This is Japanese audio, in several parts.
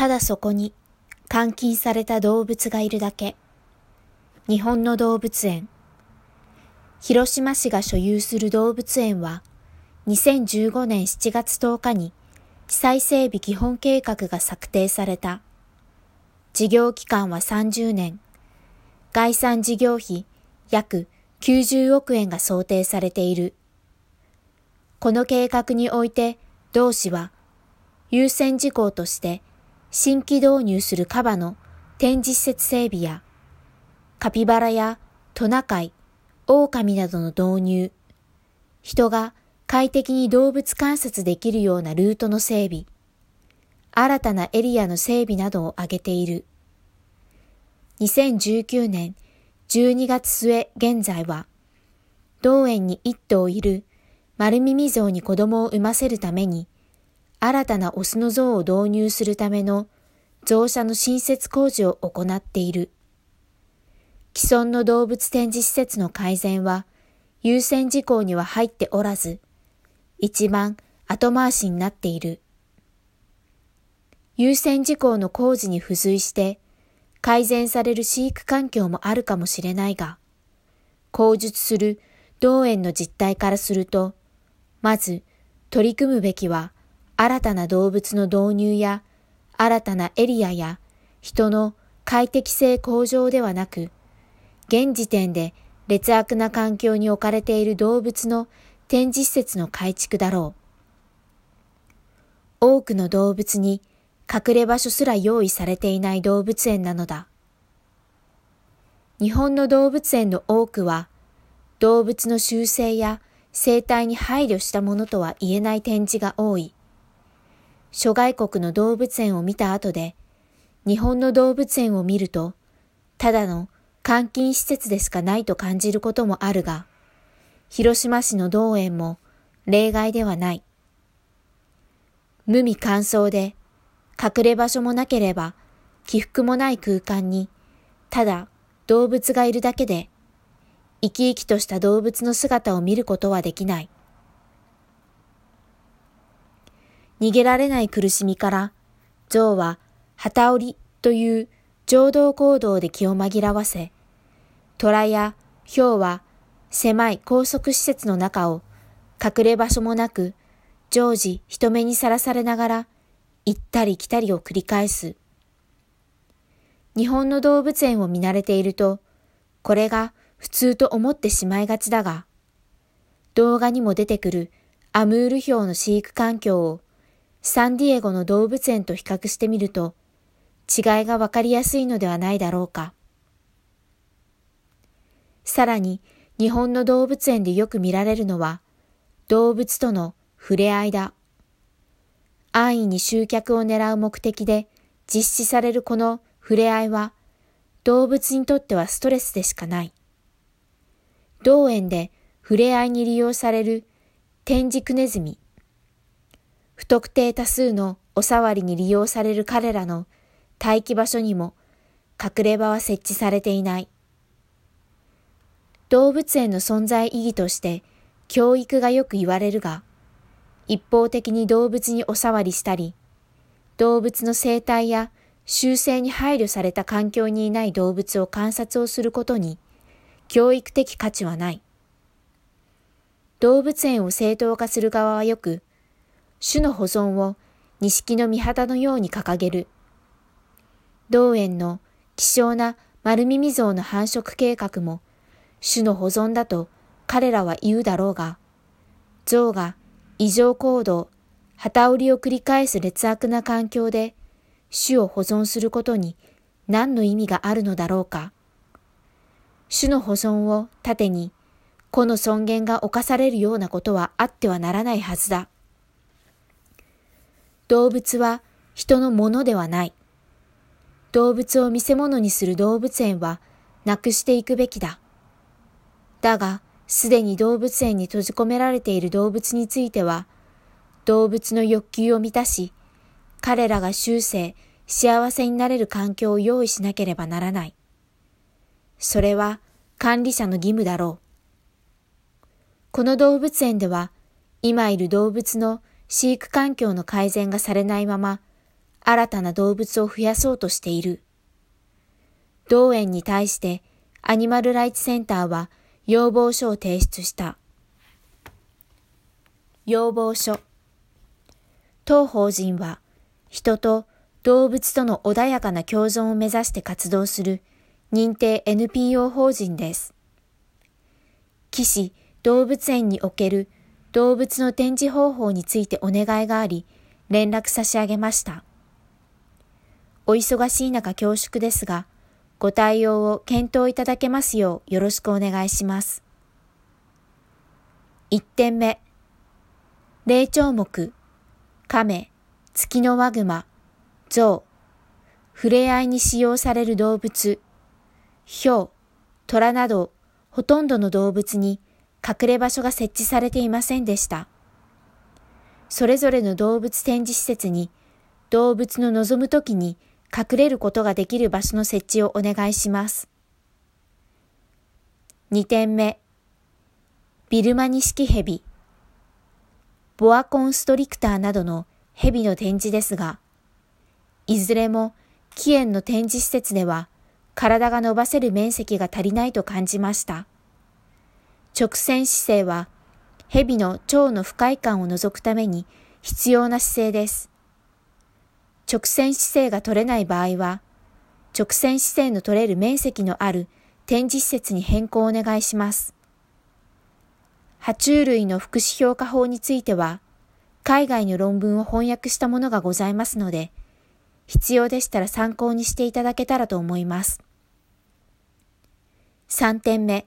ただそこに監禁された動物がいるだけ。日本の動物園。広島市が所有する動物園は、2015年7月10日に地裁整備基本計画が策定された。事業期間は30年。概算事業費約90億円が想定されている。この計画において、同市は優先事項として新規導入するカバの展示施設整備やカピバラやトナカイ、狼などの導入、人が快適に動物観察できるようなルートの整備、新たなエリアの整備などを挙げている。2019年12月末現在は、同園に一頭いる丸耳象に子供を産ませるために、新たなオスの像を導入するための増車の新設工事を行っている。既存の動物展示施設の改善は優先事項には入っておらず、一番後回しになっている。優先事項の工事に付随して改善される飼育環境もあるかもしれないが、口述する同園の実態からすると、まず取り組むべきは新たな動物の導入や新たなエリアや人の快適性向上ではなく、現時点で劣悪な環境に置かれている動物の展示施設の改築だろう。多くの動物に隠れ場所すら用意されていない動物園なのだ。日本の動物園の多くは、動物の習性や生態に配慮したものとは言えない展示が多い。諸外国の動物園を見た後で、日本の動物園を見ると、ただの監禁施設でしかないと感じることもあるが、広島市の動園も例外ではない。無味乾燥で隠れ場所もなければ起伏もない空間に、ただ動物がいるだけで、生き生きとした動物の姿を見ることはできない。逃げられない苦しみから、象は旗織りという情動行動で気を紛らわせ、虎や豹は狭い高速施設の中を隠れ場所もなく常時人目にさらされながら行ったり来たりを繰り返す。日本の動物園を見慣れていると、これが普通と思ってしまいがちだが、動画にも出てくるアムールヒョウの飼育環境をサンディエゴの動物園と比較してみると、違いがわかりやすいのではないだろうか。さらに、日本の動物園でよく見られるのは、動物との触れ合いだ。安易に集客を狙う目的で実施されるこの触れ合いは動物にとってはストレスでしかない。同園で触れ合いに利用される天竺ネズミ。不特定多数のお触りに利用される彼らの待機場所にも隠れ場は設置されていない。動物園の存在意義として教育がよく言われるが、一方的に動物にお触りしたり、動物の生態や習性に配慮された環境にいない動物を観察をすることに、教育的価値はない。動物園を正当化する側はよく、種の保存を錦の御旗のように掲げる。同園の希少な丸耳象の繁殖計画も種の保存だと彼らは言うだろうが、象が異常行動、旗織りを繰り返す劣悪な環境で種を保存することに何の意味があるのだろうか。種の保存を盾に、個の尊厳が侵されるようなことはあってはならないはずだ。動物は人のものではない。動物を見せ物にする動物園はなくしていくべきだ。だが、すでに動物園に閉じ込められている動物については、動物の欲求を満たし、彼らが終生幸せになれる環境を用意しなければならない。それは管理者の義務だろう。この動物園では、今いる動物の飼育環境の改善がされないまま、新たな動物を増やそうとしている。同園に対してアニマルライツセンターは要望書を提出した。要望書。当法人は人と動物との穏やかな共存を目指して活動する認定 NPO 法人です。騎士動物園における動物の展示方法についてお願いがあり、連絡差し上げました。お忙しい中恐縮ですが、ご対応を検討いただけますようよろしくお願いします。1点目。霊長目、亀、月のワグマ、象、触れ合いに使用される動物、ヒョウ、虎などほとんどの動物に隠れ場所が設置されていませんでした。それぞれの動物展示施設に動物の望むときに隠れることができる場所の設置をお願いします。2点目、ビルマニシキヘビ、ボアコンストリクターなどのヘビの展示ですが、いずれも起源の展示施設では体が伸ばせる面積が足りないと感じました。直線姿勢は、蛇の腸の不快感を除くために必要な姿勢です。直線姿勢が取れない場合は、直線姿勢の取れる面積のある展示施設に変更をお願いします。爬虫類の福祉評価法については、海外の論文を翻訳したものがございますので、必要でしたら参考にしていただけたらと思います。3点目。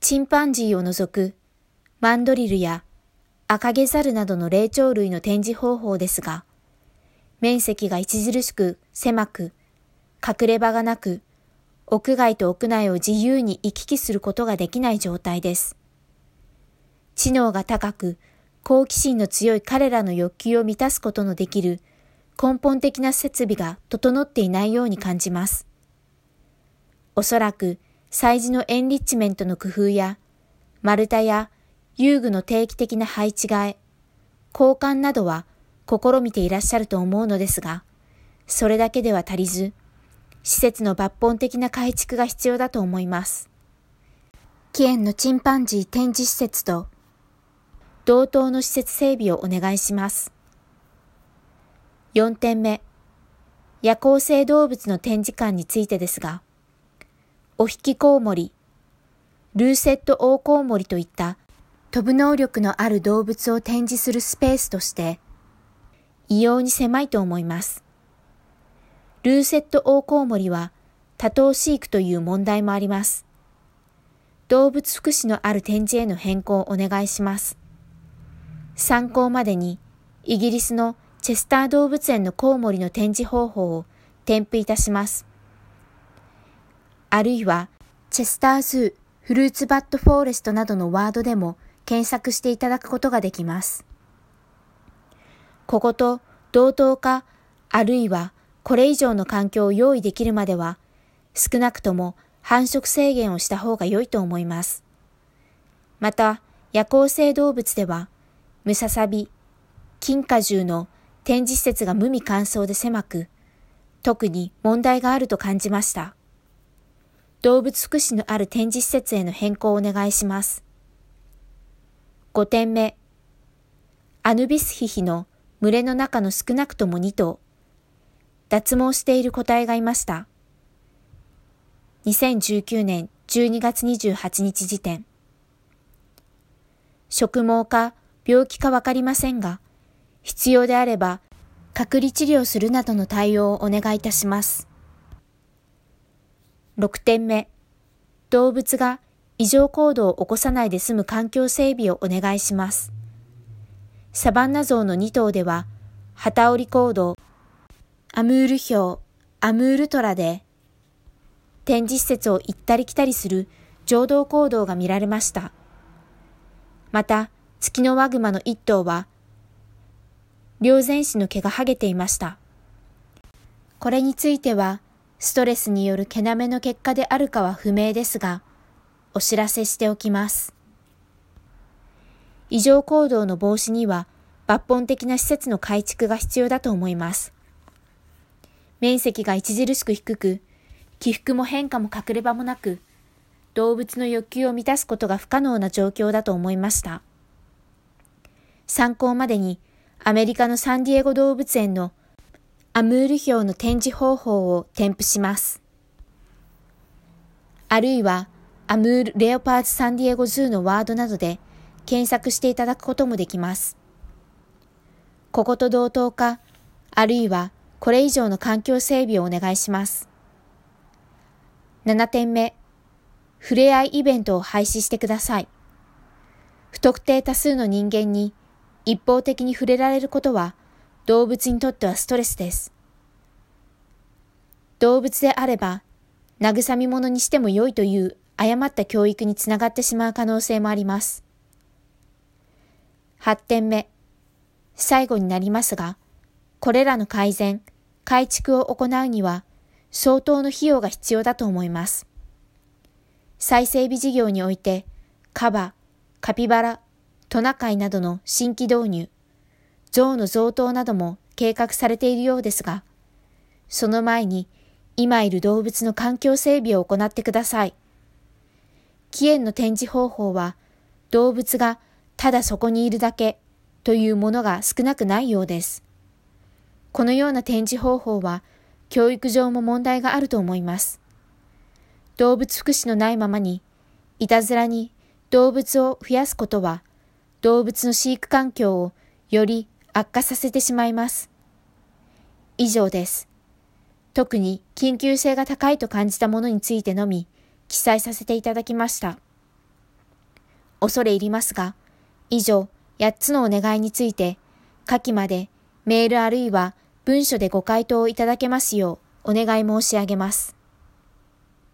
チンパンジーを除くマンドリルや赤毛ザルなどの霊長類の展示方法ですが、面積が著しく狭く、隠れ場がなく、屋外と屋内を自由に行き来することができない状態です。知能が高く、好奇心の強い彼らの欲求を満たすことのできる根本的な設備が整っていないように感じます。おそらく催事のエンリッチメントの工夫や、丸太や遊具の定期的な配置替え、交換などは試みていらっしゃると思うのですが、それだけでは足りず、施設の抜本的な改築が必要だと思います。キエンのチンパンジー展示施設と、同等の施設整備をお願いします。4点目、夜行性動物の展示館についてですが、お引きコウモリ、ルーセットオオコウモリといった飛ぶ能力のある動物を展示するスペースとして、異様に狭いと思います。ルーセットオオコウモリは多頭飼育という問題もあります。動物福祉のある展示への変更をお願いします。参考までにイギリスのチェスター動物園のコウモリの展示方法を添付いたします。あるいは、チェスターズー、フルーツバットフォーレストなどのワードでも検索していただくことができます。ここと同等か、あるいはこれ以上の環境を用意できるまでは、少なくとも繁殖制限をした方が良いと思います。また、夜行性動物では、ムササビ、金果汁の展示施設が無味乾燥で狭く、特に問題があると感じました。動物福祉のある展示施設への変更をお願いします。5点目。アヌビスヒヒの群れの中の少なくとも2頭。脱毛している個体がいました。2019年12月28日時点。植毛か病気かわかりませんが、必要であれば隔離治療するなどの対応をお願いいたします。6点目、動物が異常行動を起こさないで済む環境整備をお願いします。サバンナゾウの2頭では、旗織り行動、アムールヒョウ、アムールトラで、展示施設を行ったり来たりする情動行動が見られました。また、月のワグマの1頭は、両前肢の毛が剥げていました。これについては、ストレスによる毛並みの結果であるかは不明ですが、お知らせしておきます。異常行動の防止には抜本的な施設の改築が必要だと思います。面積が著しく低く、起伏も変化も隠れ場もなく、動物の欲求を満たすことが不可能な状況だと思いました。参考までに、アメリカのサンディエゴ動物園のアムールヒョウの展示方法を添付します。あるいは、 Amur Leopards San Diego Zoo のワードなどで検索していただくこともできます。ここと同等か、あるいはこれ以上の環境整備をお願いします。7点目、触れ合いイベントを廃止してください。不特定多数の人間に一方的に触れられることは動物にとってはストレスです。動物であれば、慰み者にしても良いという誤った教育につながってしまう可能性もあります。8点目。最後になりますが、これらの改善、改築を行うには相当の費用が必要だと思います。再整備事業において、カバ、カピバラ、トナカイなどの新規導入、象の贈答なども計画されているようですが、その前に今いる動物の環境整備を行ってください。起源の展示方法は動物がただそこにいるだけというものが少なくないようです。このような展示方法は教育上も問題があると思います。動物福祉のないままに、いたずらに動物を増やすことは、動物の飼育環境をより悪化させてしまいます。以上です。特に緊急性が高いと感じたものについてのみ記載させていただきました。恐れ入りますが、以上8つのお願いについて、下記までメールあるいは文書でご回答いただけますようお願い申し上げます。